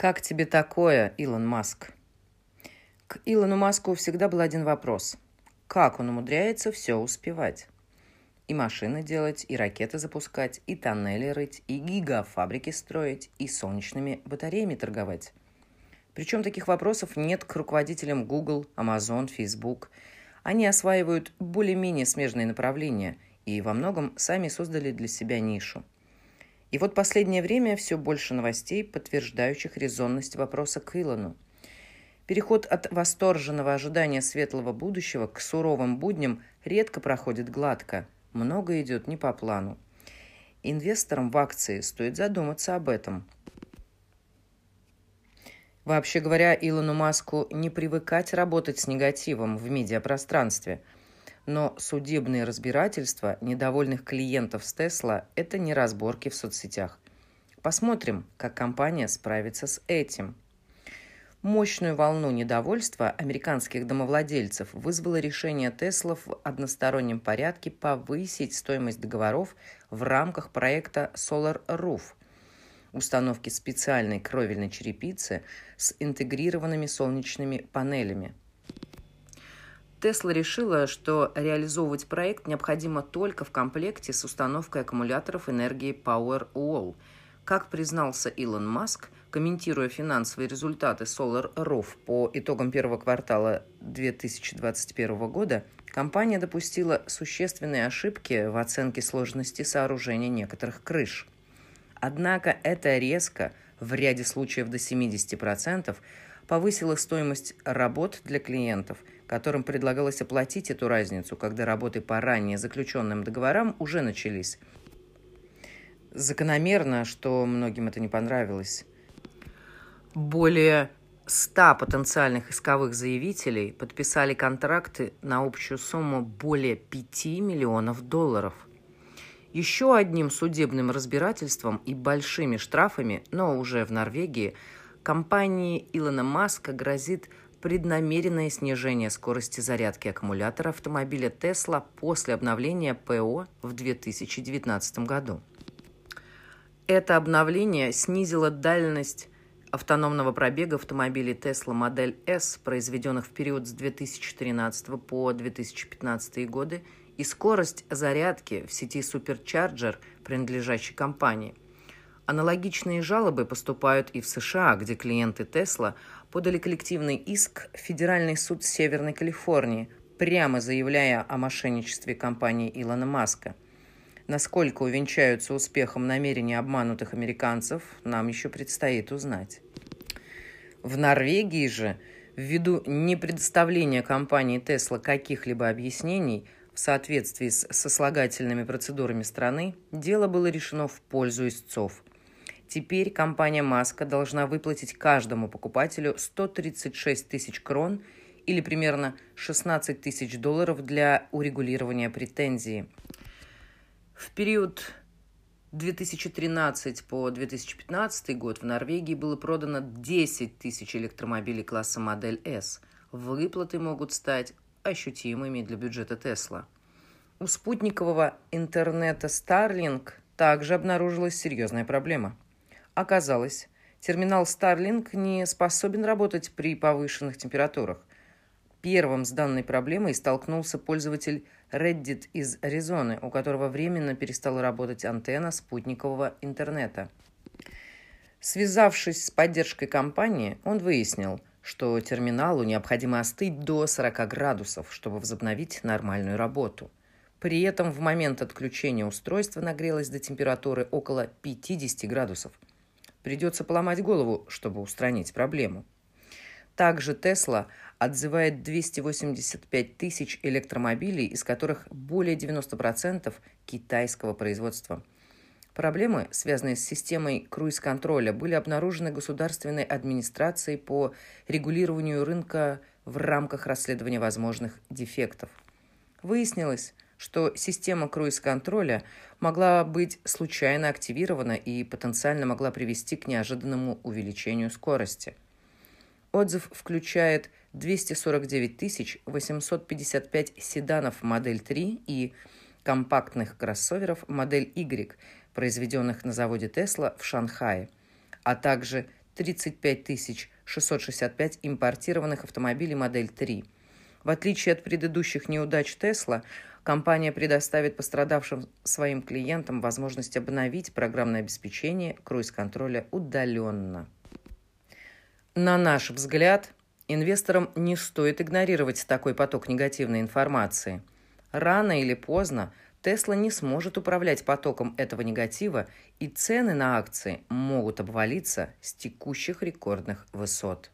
Как тебе такое, Илон Маск? К Илону Маску всегда был один вопрос. Как он умудряется все успевать? И машины делать, и ракеты запускать, и тоннели рыть, и гигафабрики строить, и солнечными батареями торговать. Причем таких вопросов нет к руководителям Google, Amazon, Facebook. Они осваивают более-менее смежные направления и во многом сами создали для себя нишу. И вот последнее время все больше новостей, подтверждающих резонность вопроса к Илону. Переход от восторженного ожидания светлого будущего к суровым будням редко проходит гладко, много идет не по плану. Инвесторам в акции стоит задуматься об этом. Вообще говоря, Илону Маску не привыкать работать с негативом в медиапространстве – но судебные разбирательства недовольных клиентов с Тесла – это не разборки в соцсетях. Посмотрим, как компания справится с этим. Мощную волну недовольства американских домовладельцев вызвало решение Тесла в одностороннем порядке повысить стоимость договоров в рамках проекта Solar Roof – установки специальной кровельной черепицы с интегрированными солнечными панелями – Тесла решила, что реализовывать проект необходимо только в комплекте с установкой аккумуляторов энергии Powerwall. Как признался Илон Маск, комментируя финансовые результаты Solar Roof по итогам первого квартала 2021 года, компания допустила существенные ошибки в оценке сложности сооружения некоторых крыш. Однако это резко, в ряде случаев до 70%, повысило стоимость работ для клиентов – которым предлагалось оплатить эту разницу, когда работы по ранее заключенным договорам уже начались. Закономерно, что многим это не понравилось. Более 100 потенциальных исковых заявителей подписали контракты на общую сумму более 5 миллионов долларов. Еще одним судебным разбирательством и большими штрафами, но уже в Норвегии, компании Илона Маска грозит преднамеренное снижение скорости зарядки аккумулятора автомобиля Tesla после обновления ПО в 2019 году. Это обновление снизило дальность автономного пробега автомобилей Tesla Model S, произведенных в период с 2013 по 2015 годы, и скорость зарядки в сети Supercharger, принадлежащей компании. Аналогичные жалобы поступают и в США, где клиенты Tesla подали коллективный иск в Федеральный суд Северной Калифорнии, прямо заявляя о мошенничестве компании Илона Маска. Насколько увенчаются успехом намерения обманутых американцев, нам еще предстоит узнать. В Норвегии же, ввиду непредоставления компании Tesla каких-либо объяснений в соответствии с сослагательными процедурами страны, дело было решено в пользу истцов – Теперь компания Маска должна выплатить каждому покупателю 136 тысяч крон или примерно 16 тысяч долларов для урегулирования претензии. В период 2013 по 2015 год в Норвегии было продано 10 тысяч электромобилей класса модель S. Выплаты могут стать ощутимыми для бюджета Тесла. У спутникового интернета Starlink также обнаружилась серьезная проблема – Оказалось, терминал Starlink не способен работать при повышенных температурах. Первым с данной проблемой столкнулся пользователь Reddit из Аризоны, у которого временно перестала работать антенна спутникового интернета. Связавшись с поддержкой компании, он выяснил, что терминалу необходимо остыть до 40 градусов, чтобы возобновить нормальную работу. При этом в момент отключения устройство нагрелось до температуры около 50 градусов – Придется поломать голову, чтобы устранить проблему. Также Тесла отзывает 285 тысяч электромобилей, из которых более 90% китайского производства. Проблемы, связанные с системой круиз-контроля, были обнаружены Государственной администрацией по регулированию рынка в рамках расследования возможных дефектов. Выяснилось, что система круиз-контроля могла быть случайно активирована и потенциально могла привести к неожиданному увеличению скорости. Отзыв включает 249 855 седанов модель 3 и компактных кроссоверов модель Y, произведенных на заводе Tesla в Шанхае, а также 35 665 импортированных автомобилей модель 3. В отличие от предыдущих неудач Тесла, компания предоставит пострадавшим своим клиентам возможность обновить программное обеспечение круиз-контроля удаленно. На наш взгляд, инвесторам не стоит игнорировать такой поток негативной информации. Рано или поздно Тесла не сможет управлять потоком этого негатива, и цены на акции могут обвалиться с текущих рекордных высот.